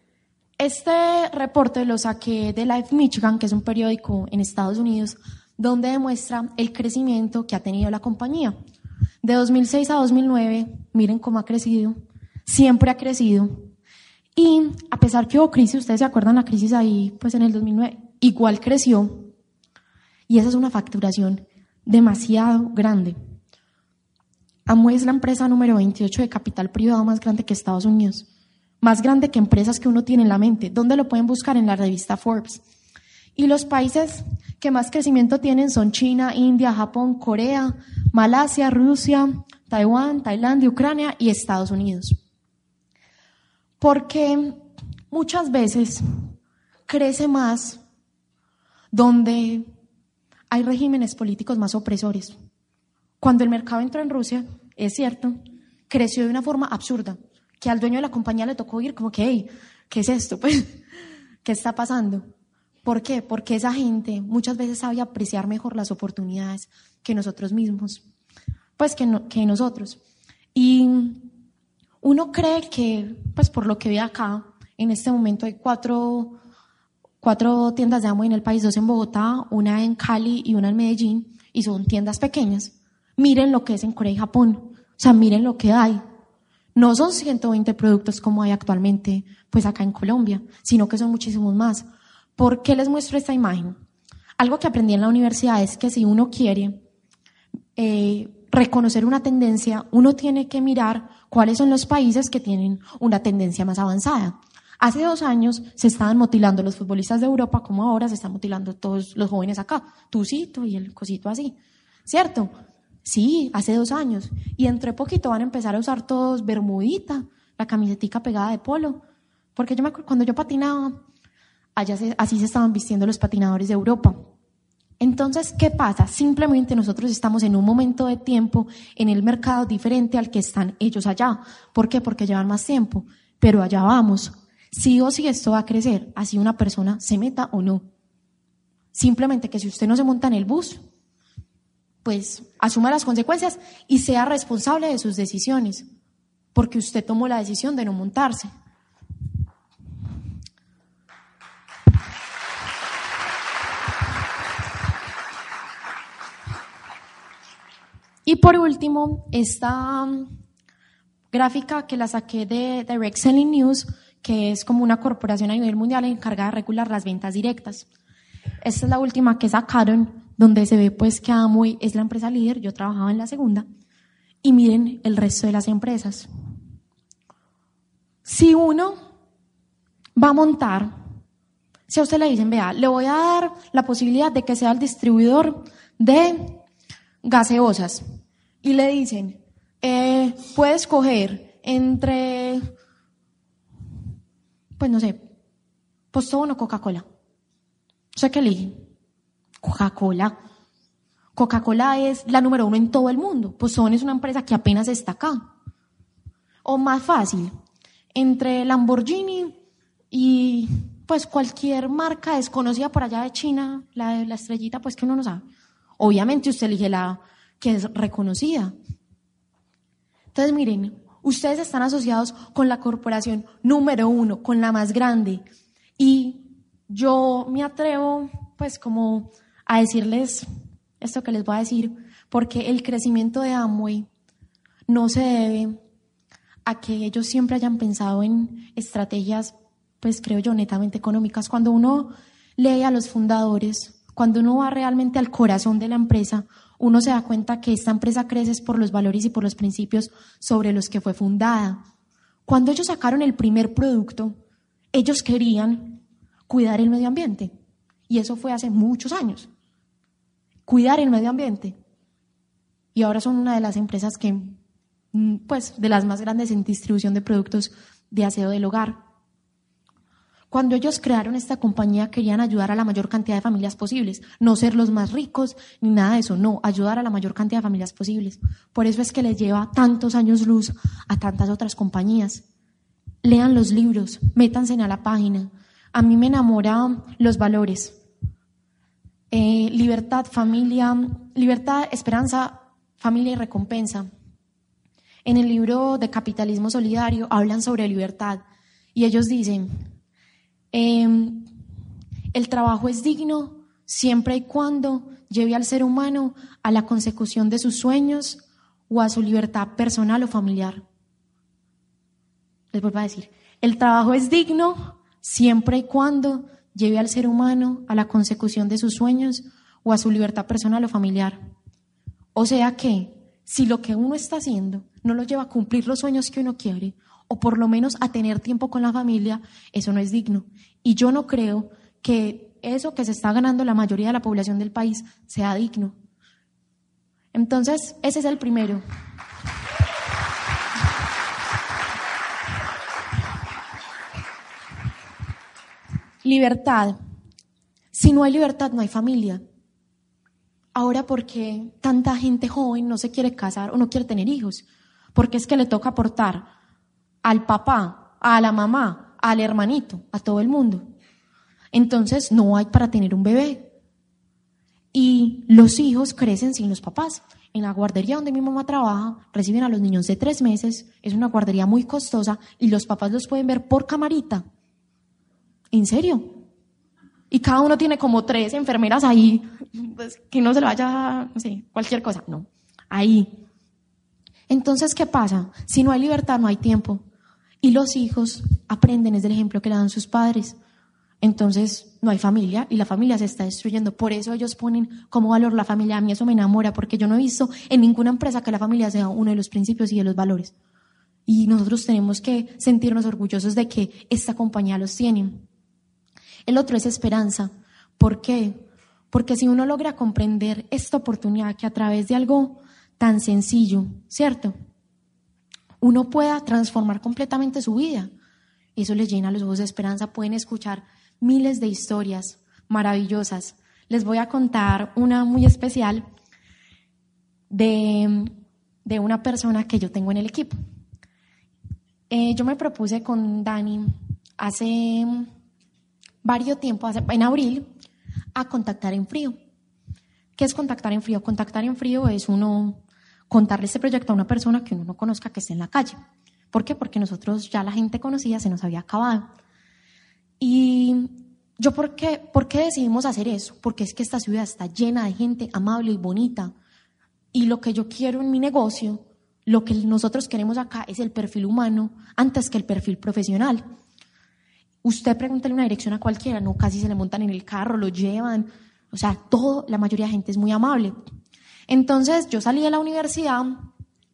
este reporte lo saqué de Life Michigan, que es un periódico en Estados Unidos, donde demuestra el crecimiento que ha tenido la compañía. De 2006 a 2009, miren cómo ha crecido, siempre ha crecido. Y a pesar que hubo crisis, ustedes se acuerdan la crisis ahí, pues en el 2009, igual creció. Y esa es una facturación demasiado grande. Amway es la empresa número 28 de capital privado más grande que Estados Unidos. Más grande que empresas que uno tiene en la mente. ¿Dónde lo pueden buscar? En la revista Forbes. Y los países que más crecimiento tienen son China, India, Japón, Corea, Malasia, Rusia, Taiwán, Tailandia, Ucrania y Estados Unidos. Porque muchas veces crece más donde hay regímenes políticos más opresores. Cuando el mercado entró en Rusia, es cierto, creció de una forma absurda, que al dueño de la compañía le tocó ir como que, hey, ¿qué es esto? Pues, ¿qué está pasando? ¿Por qué? Porque esa gente muchas veces sabe apreciar mejor las oportunidades que nosotros mismos, pues que, que nosotros. Y uno cree que, pues por lo que ve acá, en este momento hay cuatro, cuatro tiendas de Amway en el país, dos en Bogotá, una en Cali y una en Medellín, y son tiendas pequeñas. Miren lo que es en Corea y Japón, o sea, miren lo que hay. No son 120 productos como hay actualmente, pues acá en Colombia, sino que son muchísimos más. ¿Por qué les muestro esta imagen? Algo que aprendí en la universidad es que si uno quiere eh, reconocer una tendencia, uno tiene que mirar cuáles son los países que tienen una tendencia más avanzada. Hace dos años se estaban mutilando los futbolistas de Europa, como ahora se están mutilando todos los jóvenes acá, tucito y el cosito así, ¿cierto? Sí, hace dos años. Y entre poquito van a empezar a usar todos bermudita, la camisetica pegada de polo. Porque yo me acuerdo, cuando yo patinaba, Allá así se estaban vistiendo los patinadores de Europa. Entonces, ¿qué pasa? Simplemente nosotros estamos en un momento de tiempo en el mercado diferente al que están ellos allá. ¿Por qué? Porque llevan más tiempo. Pero allá vamos. Sí o sí esto va a crecer, así una persona se meta o no. Simplemente que si usted no se monta en el bus, pues asuma las consecuencias y sea responsable de sus decisiones, porque usted tomó la decisión de no montarse. Y por último, esta um, gráfica que la saqué de Direct Selling News, que es como una corporación a nivel mundial encargada de regular las ventas directas. Esta es la última que sacaron, donde se ve pues que Amway es la empresa líder, yo trabajaba en la segunda, y miren el resto de las empresas. Si uno va a montar, si a usted le dicen, vea, le voy a dar la posibilidad de que sea el distribuidor de gaseosas y le dicen, eh, puedes coger entre, pues no sé, Postón o Coca-Cola. ¿Usted qué elige? Coca-Cola. Coca-Cola es la número uno en todo el mundo. Postón es una empresa que apenas está acá. O más fácil, entre Lamborghini y pues cualquier marca desconocida por allá de China, la, la estrellita, pues que uno no sabe. Obviamente usted elige la que es reconocida. Entonces miren, ustedes están asociados con la corporación número uno, con la más grande. Y yo me atrevo pues como a decirles esto que les voy a decir, porque el crecimiento de Amway no se debe a que ellos siempre hayan pensado en estrategias, pues creo yo, netamente económicas. Cuando uno lee a los fundadores, cuando uno va realmente al corazón de la empresa, uno se da cuenta que esta empresa crece por los valores y por los principios sobre los que fue fundada. Cuando ellos sacaron el primer producto, ellos querían cuidar el medio ambiente. Y eso fue hace muchos años. Cuidar el medio ambiente. Y ahora son una de las empresas que Mm, pues, de las más grandes en distribución de productos de aseo del hogar. Cuando ellos crearon esta compañía querían ayudar a la mayor cantidad de familias posibles, no ser los más ricos ni nada de eso, no, ayudar a la mayor cantidad de familias posibles. Por eso es que les lleva tantos años luz a tantas otras compañías. Lean los libros, métanse a la página. A mí me enamoran los valores. Eh, libertad, familia, libertad, esperanza, familia y recompensa. En el libro de Capitalismo Solidario hablan sobre libertad y ellos dicen, em, el trabajo es digno siempre y cuando lleve al ser humano a la consecución de sus sueños o a su libertad personal o familiar. Les vuelvo a decir, el trabajo es digno siempre y cuando lleve al ser humano a la consecución de sus sueños o a su libertad personal o familiar. O sea que, si lo que uno está haciendo no lo lleva a cumplir los sueños que uno quiere, o por lo menos a tener tiempo con la familia, eso no es digno. Y yo no creo que eso que se está ganando la mayoría de la población del país sea digno. Entonces, ese es el primero. Libertad. Si no hay libertad, no hay familia. Ahora, ¿por qué tanta gente joven no se quiere casar o no quiere tener hijos? porque es que le toca aportar al papá, a la mamá, al hermanito, a todo el mundo. Entonces no hay para tener un bebé. Y los hijos crecen sin los papás. En la guardería donde mi mamá trabaja, reciben a los niños de tres meses, es una guardería muy costosa y los papás los pueden ver por camarita. ¿En serio? Y cada uno tiene como tres enfermeras ahí, pues, que no se le vaya, no sé, cualquier cosa. No, ahí. Entonces, ¿qué pasa? Si no hay libertad, no hay tiempo. Y los hijos aprenden, es del ejemplo que le dan sus padres. Entonces, no hay familia y la familia se está destruyendo. Por eso ellos ponen como valor la familia. A mí eso me enamora porque yo no he visto en ninguna empresa que la familia sea uno de los principios y de los valores. Y nosotros tenemos que sentirnos orgullosos de que esta compañía los tiene. El otro es esperanza. ¿Por qué? Porque si uno logra comprender esta oportunidad que a través de algo tan sencillo, ¿cierto? Uno pueda transformar completamente su vida. Eso les llena los ojos de esperanza. Pueden escuchar miles de historias maravillosas. Les voy a contar una muy especial de, una persona que yo tengo en el equipo. Eh, yo me propuse con Dani hace varios tiempo, en abril, a contactar en frío. ¿Qué es contactar en frío? Contactar en frío es uno contarle este proyecto a una persona que uno no conozca que esté en la calle. ¿Por qué? Porque nosotros ya la gente conocida se nos había acabado. Y yo, ¿por qué, ¿por qué decidimos hacer eso? Porque es que esta ciudad está llena de gente amable y bonita. Y lo que yo quiero en mi negocio, lo que nosotros queremos acá es el perfil humano antes que el perfil profesional. Usted pregúntale una dirección a cualquiera, no casi se le montan en el carro, lo llevan. O sea, todo, la mayoría de gente es muy amable. Entonces yo salí de la universidad,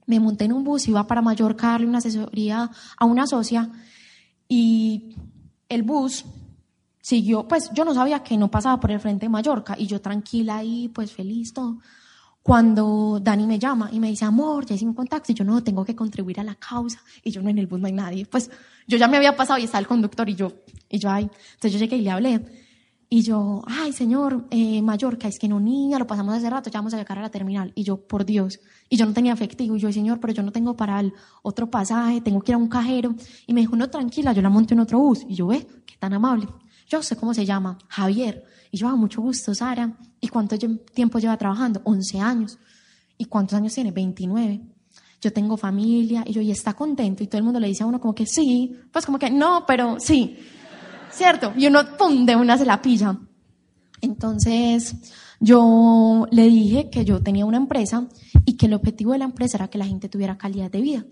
me monté en un bus, iba para Mallorca a darle una asesoría a una socia y el bus siguió, pues yo no sabía que no pasaba por el frente de Mallorca y yo tranquila ahí, pues feliz todo. cuando Dani me llama y me dice, amor, ya hice un contacto, y yo no, tengo que contribuir a la causa, y yo no, en el bus no hay nadie. Pues yo ya me había pasado y está el conductor, y yo, y yo, ay, entonces yo llegué y le hablé. Y yo, ay, señor, eh, Mallorca, es que no, niña, lo pasamos hace rato, ya vamos a llegar a la terminal. Y yo, por Dios. Y yo no tenía efectivo. Y yo, señor, pero yo no tengo para otro pasaje, tengo que ir a un cajero. Y me dijo, no, tranquila, yo la monto en otro bus. Y yo, ve, qué tan amable. Yo sé cómo se llama, Javier. Y yo, ah, mucho gusto, Sara. ¿Y cuánto tiempo lleva trabajando? 11 años. ¿Y cuántos años tiene? 29. Yo tengo familia. Y yo, y está contento. Y todo el mundo le dice a uno como que sí. Pues como que no, pero sí. ¿Cierto? Y uno, pum, de una se la pilla. Entonces, yo le dije que yo tenía una empresa y que el objetivo de la empresa era que la gente tuviera calidad de vida.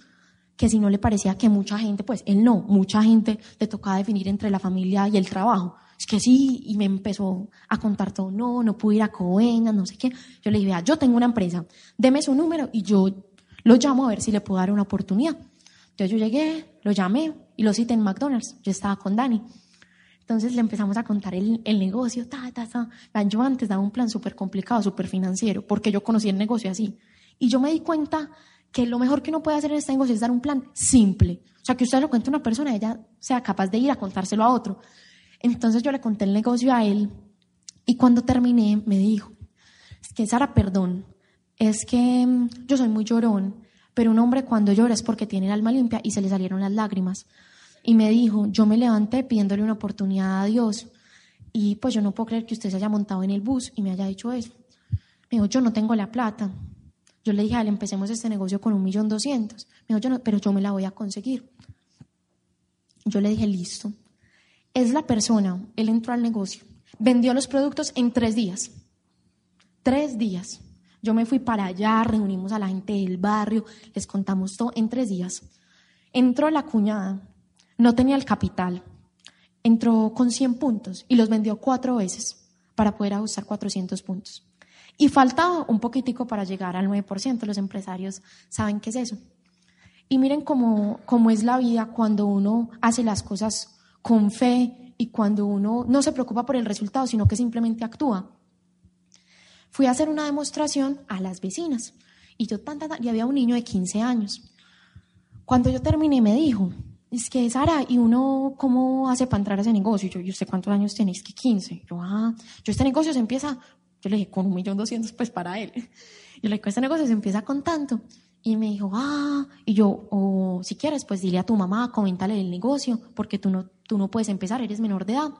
Que si no le parecía que mucha gente, pues él no, mucha gente le tocaba definir entre la familia y el trabajo. Es que sí, y me empezó a contar todo, no, no pude ir a Covenga, no sé qué. Yo le dije, vea, yo tengo una empresa, deme su número y yo lo llamo a ver si le puedo dar una oportunidad. Entonces yo llegué, lo llamé y lo cité en McDonald's. Yo estaba con Dani. Entonces le empezamos a contar el, el negocio, ta, ta, ta. Yo antes daba un plan súper complicado, súper financiero, porque yo conocí el negocio así. Y yo me di cuenta que lo mejor que uno puede hacer en este negocio es dar un plan simple. O sea, que usted lo cuente a una persona y ella sea capaz de ir a contárselo a otro. Entonces yo le conté el negocio a él y cuando terminé me dijo, es que Sara, perdón, es que mm, yo soy muy llorón, pero un hombre cuando llora es porque tiene el alma limpia y se le salieron las lágrimas y me dijo, yo me levanté pidiéndole una oportunidad a Dios y pues yo no puedo creer que usted se haya montado en el bus y me haya dicho eso. Me dijo, yo no tengo la plata. Yo le dije a él, empecemos este negocio con un millón doscientos. Me dijo, yo no, pero yo me la voy a conseguir. Yo le dije, listo. Es la persona, él entró al negocio, vendió los productos en tres días. Tres días. Yo me fui para allá, reunimos a la gente del barrio, les contamos todo en tres días. Entró la cuñada, no tenía el capital. Entró con 100 puntos y los vendió cuatro veces para poder ajustar 400 puntos. Y faltaba un poquitico para llegar al 9%. Los empresarios saben qué es eso. Y miren cómo, cómo es la vida cuando uno hace las cosas con fe y cuando uno no se preocupa por el resultado, sino que simplemente actúa. Fui a hacer una demostración a las vecinas y yo tan, y había un niño de 15 años. Cuando yo terminé me dijo, es que Sara, ¿y uno cómo hace para entrar a ese negocio? yo, ¿y usted cuántos años tiene? Es que 15. Yo, ah, yo este negocio se empieza, yo le dije, con un millón doscientos, pues para él. Yo le dije, este negocio se empieza con tanto. Y me dijo, ah, y yo, o si quieres, pues dile a tu mamá, coméntale el negocio, porque tú no, tú no puedes empezar, eres menor de edad.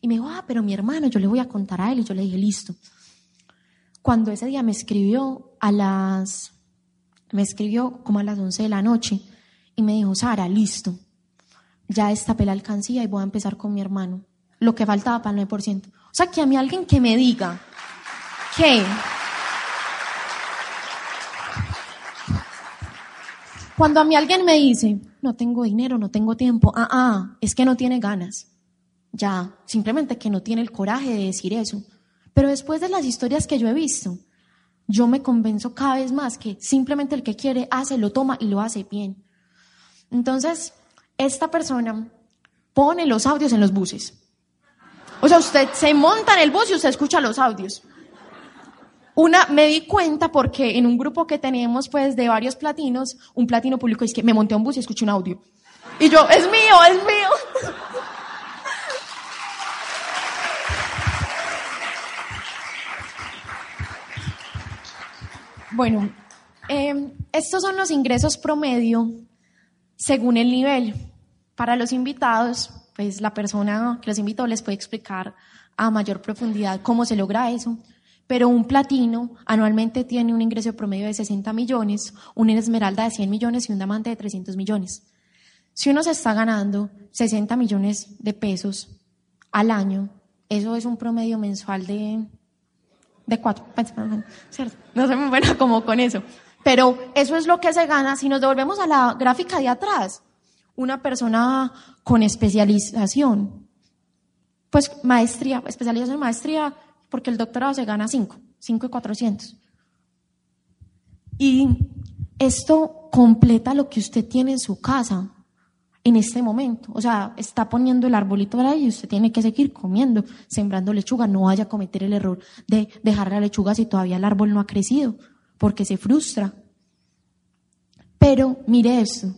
Y me dijo, ah, pero mi hermano, yo le voy a contar a él. Y yo le dije, listo. Cuando ese día me escribió a las, me escribió como a las 11 de la noche, y me dijo, Sara, listo, ya destapé la alcancía y voy a empezar con mi hermano. Lo que faltaba para el 9%. O sea, que a mí alguien que me diga que cuando a mí alguien me dice, no tengo dinero, no tengo tiempo, ah, ah, es que no tiene ganas. Ya, simplemente que no tiene el coraje de decir eso. Pero después de las historias que yo he visto, yo me convenzo cada vez más que simplemente el que quiere hace, lo toma y lo hace bien. Entonces, esta persona pone los audios en los buses. O sea, usted se monta en el bus y usted escucha los audios. Una, me di cuenta porque en un grupo que tenemos pues de varios platinos, un platino público es que me monté a un bus y escuché un audio. Y yo, es mío, es mío. Bueno, eh, estos son los ingresos promedio según el nivel. Para los invitados, pues la persona que los invitó les puede explicar a mayor profundidad cómo se logra eso. Pero un platino anualmente tiene un ingreso promedio de 60 millones, una esmeralda de 100 millones y un diamante de 300 millones. Si uno se está ganando 60 millones de pesos al año, eso es un promedio mensual de, de cuatro. ¿cierto? No soy muy buena como con eso. Pero eso es lo que se gana. Si nos devolvemos a la gráfica de atrás, una persona con especialización, pues maestría, especialización en maestría, porque el doctorado se gana 5, 5 y 400. Y esto completa lo que usted tiene en su casa en este momento. O sea, está poniendo el arbolito ahí y usted tiene que seguir comiendo, sembrando lechuga. No vaya a cometer el error de dejar la lechuga si todavía el árbol no ha crecido, porque se frustra. Pero mire esto.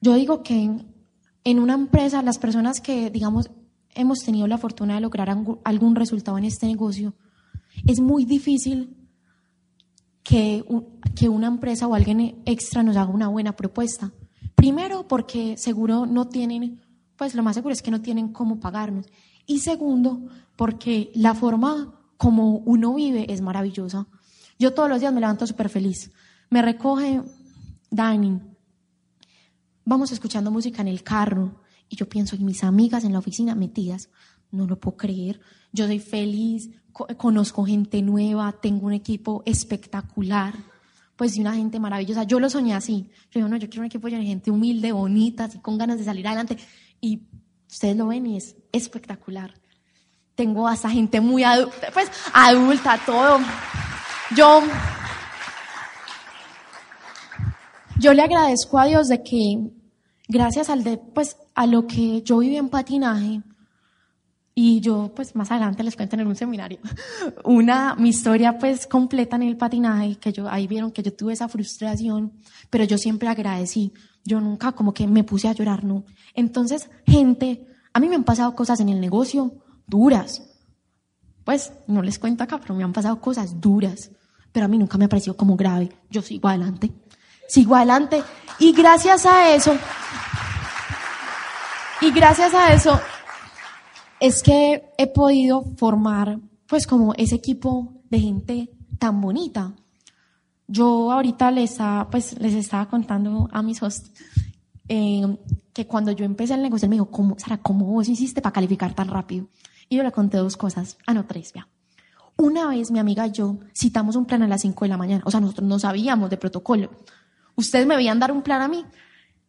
Yo digo que en una empresa, las personas que, digamos, hemos tenido la fortuna de lograr algún resultado en este negocio, es muy difícil que, que una empresa o alguien extra nos haga una buena propuesta. Primero, porque seguro no tienen, pues lo más seguro es que no tienen cómo pagarnos. Y segundo, porque la forma como uno vive es maravillosa. Yo todos los días me levanto súper feliz. Me recoge Dining. Vamos escuchando música en el carro. Y yo pienso en mis amigas en la oficina metidas. No lo puedo creer. Yo soy feliz, conozco gente nueva, tengo un equipo espectacular, pues de una gente maravillosa. Yo lo soñé así. Yo digo, no, yo quiero un equipo de gente humilde, bonita, así con ganas de salir adelante. Y ustedes lo ven y es espectacular. Tengo hasta gente muy adulta, pues adulta, todo. Yo, yo le agradezco a Dios de que gracias al de, pues, a lo que yo viví en patinaje, y yo, pues más adelante les cuento en un seminario, una, mi historia pues completa en el patinaje, que yo, ahí vieron que yo tuve esa frustración, pero yo siempre agradecí. Yo nunca como que me puse a llorar, no. Entonces, gente, a mí me han pasado cosas en el negocio duras. Pues no les cuento acá, pero me han pasado cosas duras. Pero a mí nunca me ha parecido como grave. Yo sigo adelante. Sigo adelante. Y gracias a eso, y gracias a eso, es que he podido formar pues como ese equipo de gente tan bonita. Yo ahorita les estaba, pues, les estaba contando a mis hosts eh, que cuando yo empecé el negocio, él me dijo, ¿cómo, Sara, cómo vos hiciste para calificar tan rápido? Y yo le conté dos cosas. Ah, no, tres, vea. Una vez mi amiga y yo citamos un plan a las 5 de la mañana. O sea, nosotros no sabíamos de protocolo. Ustedes me veían dar un plan a mí.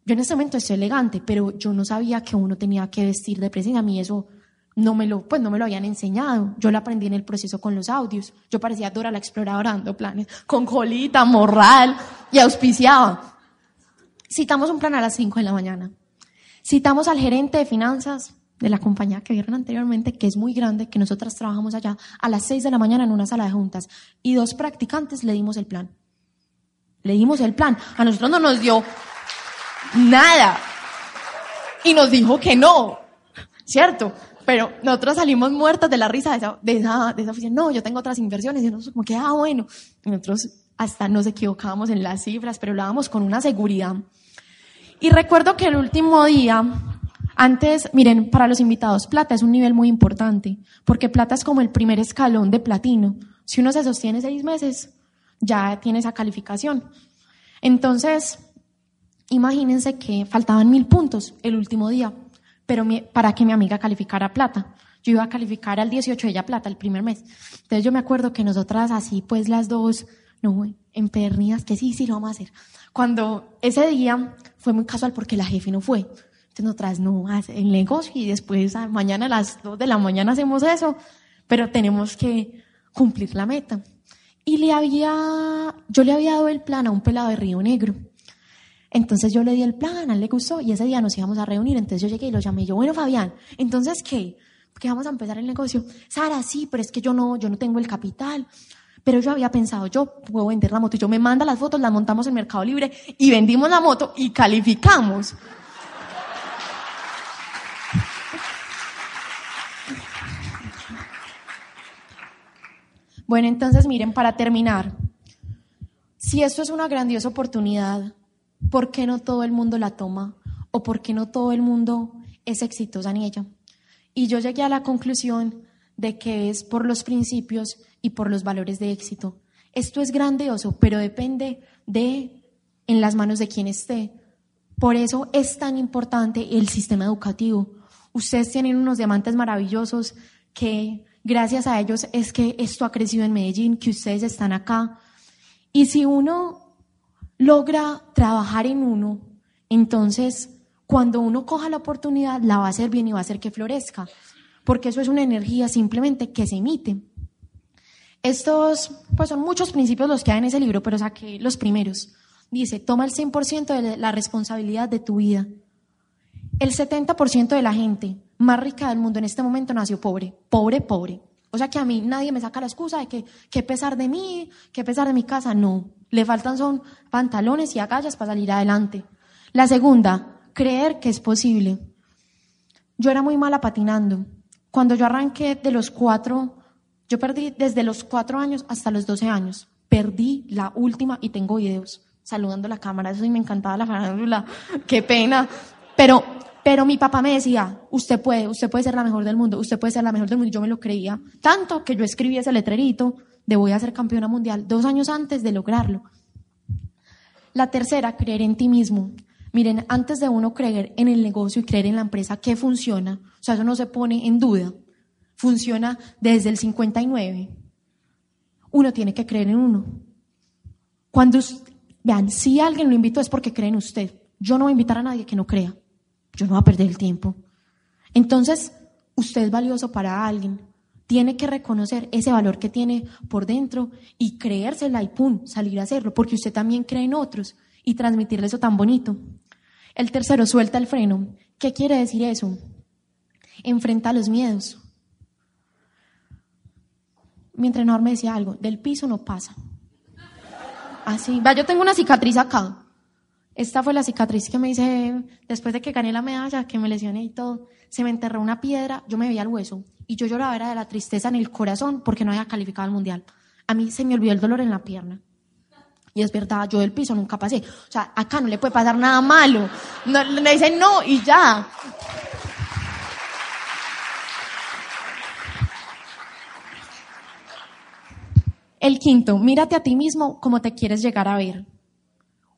Yo en ese momento estoy elegante, pero yo no sabía que uno tenía que vestir de presencia. A mí eso no me lo, pues no me lo habían enseñado. Yo lo aprendí en el proceso con los audios. Yo parecía Dora la exploradora dando planes, con colita, morral, y auspiciaba. Citamos un plan a las 5 de la mañana. Citamos al gerente de finanzas de la compañía que vieron anteriormente, que es muy grande, que nosotras trabajamos allá, a las 6 de la mañana en una sala de juntas. Y dos practicantes le dimos el plan. Le dimos el plan. A nosotros no nos dio nada. Y nos dijo que no. ¿Cierto? Pero nosotros salimos muertas de la risa de esa, de esa, de esa oficina. No, yo tengo otras inversiones. Y nosotros como que, ah, bueno. Y nosotros hasta nos equivocábamos en las cifras, pero lo dábamos con una seguridad. Y recuerdo que el último día, antes, miren, para los invitados, plata es un nivel muy importante, porque plata es como el primer escalón de platino. Si uno se sostiene seis meses, ya tiene esa calificación. Entonces, imagínense que faltaban mil puntos el último día pero para que mi amiga calificara plata. Yo iba a calificar al 18, ella plata, el primer mes. Entonces yo me acuerdo que nosotras así, pues las dos, no, empernidas, que sí, sí, lo vamos a hacer. Cuando ese día fue muy casual porque la jefe no fue. Entonces nosotras no, el negocio y después ah, mañana a las 2 de la mañana hacemos eso, pero tenemos que cumplir la meta. Y le había, yo le había dado el plan a un pelado de Río Negro. Entonces yo le di el plan, a él le gustó y ese día nos íbamos a reunir. Entonces yo llegué y lo llamé. Yo, bueno, Fabián, entonces ¿qué? ¿Qué vamos a empezar el negocio? Sara, sí, pero es que yo no, yo no tengo el capital. Pero yo había pensado, yo puedo vender la moto y yo me manda las fotos, las montamos en Mercado Libre y vendimos la moto y calificamos. Bueno, entonces miren, para terminar, si esto es una grandiosa oportunidad, ¿por qué no todo el mundo la toma? ¿O por qué no todo el mundo es exitosa en ella? Y yo llegué a la conclusión de que es por los principios y por los valores de éxito. Esto es grandioso, pero depende de en las manos de quien esté. Por eso es tan importante el sistema educativo. Ustedes tienen unos diamantes maravillosos que gracias a ellos es que esto ha crecido en Medellín, que ustedes están acá. Y si uno logra trabajar en uno, entonces cuando uno coja la oportunidad, la va a hacer bien y va a hacer que florezca, porque eso es una energía simplemente que se emite. Estos, pues son muchos principios los que hay en ese libro, pero saqué los primeros. Dice, toma el 100% de la responsabilidad de tu vida. El 70% de la gente más rica del mundo en este momento nació pobre, pobre, pobre. O sea que a mí nadie me saca la excusa de que, qué pesar de mí, qué pesar de mi casa. No, le faltan son pantalones y agallas para salir adelante. La segunda, creer que es posible. Yo era muy mala patinando. Cuando yo arranqué de los cuatro, yo perdí desde los cuatro años hasta los doce años. Perdí la última y tengo videos saludando la cámara. Eso sí me encantaba la farándula. Qué pena. Pero pero mi papá me decía, usted puede, usted puede ser la mejor del mundo, usted puede ser la mejor del mundo. Y yo me lo creía. Tanto que yo escribí ese letrerito de voy a ser campeona mundial dos años antes de lograrlo. La tercera, creer en ti mismo. Miren, antes de uno creer en el negocio y creer en la empresa que funciona, o sea, eso no se pone en duda, funciona desde el 59. Uno tiene que creer en uno. Cuando, vean, si alguien lo invitó es porque cree en usted. Yo no voy a invitar a nadie que no crea. Yo no voy a perder el tiempo. Entonces, usted es valioso para alguien. Tiene que reconocer ese valor que tiene por dentro y creérsela y pum, salir a hacerlo, porque usted también cree en otros y transmitirle eso tan bonito. El tercero, suelta el freno. ¿Qué quiere decir eso? Enfrenta los miedos. Mi entrenador me decía algo, del piso no pasa. Así, va, yo tengo una cicatriz acá. Esta fue la cicatriz que me hice después de que gané la medalla, que me lesioné y todo. Se me enterró una piedra, yo me veía el hueso y yo lloraba era de la tristeza en el corazón porque no había calificado al mundial. A mí se me olvidó el dolor en la pierna. Y es verdad, yo del piso nunca pasé. O sea, acá no le puede pasar nada malo. No, le dicen no y ya. El quinto, mírate a ti mismo como te quieres llegar a ver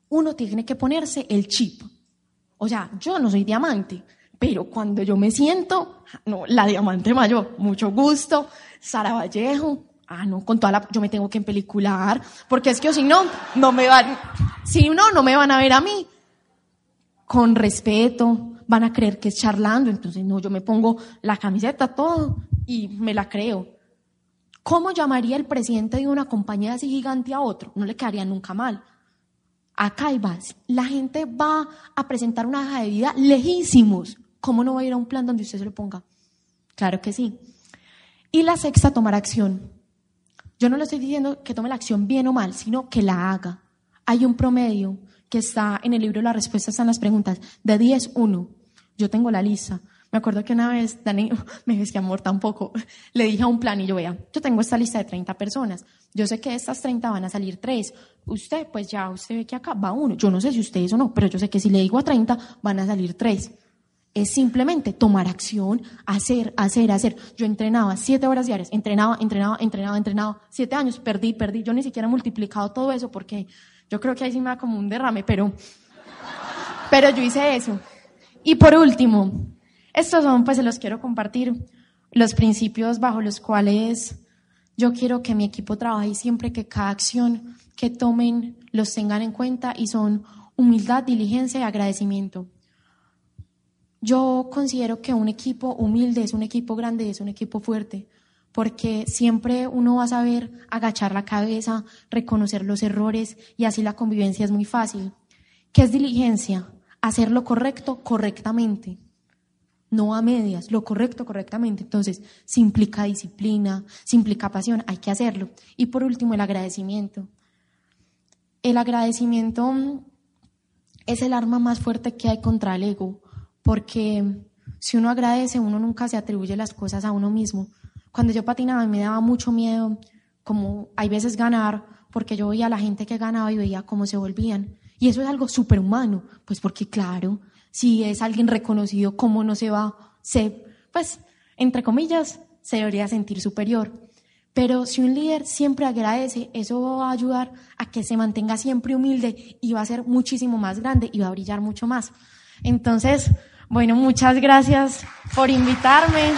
uno tiene que ponerse el chip. O sea, yo no soy diamante, pero cuando yo me siento, no, la diamante mayor, mucho gusto, Sara Vallejo, ah, no, con toda la, yo me tengo que empelicular, porque es que si no, no me van, si no, no me van a ver a mí con respeto, van a creer que es charlando, entonces no, yo me pongo la camiseta, todo, y me la creo. ¿Cómo llamaría el presidente de una compañía así gigante a otro? No le quedaría nunca mal acá y vas. La gente va a presentar una hoja de vida lejísimos. ¿Cómo no va a ir a un plan donde usted se lo ponga? Claro que sí. Y la sexta, tomar acción. Yo no le estoy diciendo que tome la acción bien o mal, sino que la haga. Hay un promedio que está en el libro La respuesta están las preguntas. De 10, 1. Yo tengo la lista. Me acuerdo que una vez, Dani, me dice que amor tampoco, le dije a un plan y yo vea, yo tengo esta lista de 30 personas, yo sé que de estas 30 van a salir 3, usted pues ya, usted ve que acá va uno, yo no sé si ustedes o no, pero yo sé que si le digo a 30 van a salir 3. Es simplemente tomar acción, hacer, hacer, hacer. Yo entrenaba siete horas diarias, entrenaba, entrenaba, entrenaba, entrenaba, siete años, perdí, perdí. Yo ni siquiera he multiplicado todo eso porque yo creo que ahí sí me da como un derrame, pero, pero yo hice eso. Y por último, estos son, pues se los quiero compartir, los principios bajo los cuales yo quiero que mi equipo trabaje y siempre que cada acción que tomen los tengan en cuenta y son humildad, diligencia y agradecimiento. Yo considero que un equipo humilde es un equipo grande, es un equipo fuerte, porque siempre uno va a saber agachar la cabeza, reconocer los errores y así la convivencia es muy fácil. ¿Qué es diligencia? Hacer lo correcto correctamente no a medias, lo correcto correctamente. Entonces, si implica disciplina, si implica pasión, hay que hacerlo. Y por último, el agradecimiento. El agradecimiento mm, es el arma más fuerte que hay contra el ego, porque si uno agradece, uno nunca se atribuye las cosas a uno mismo. Cuando yo patinaba me daba mucho miedo, como hay veces ganar, porque yo veía a la gente que ganaba y veía cómo se volvían. Y eso es algo superhumano, pues porque claro, si es alguien reconocido, ¿cómo no se va? Se, pues, entre comillas, se debería sentir superior. Pero si un líder siempre agradece, eso va a ayudar a que se mantenga siempre humilde y va a ser muchísimo más grande y va a brillar mucho más. Entonces, bueno, muchas gracias por invitarme.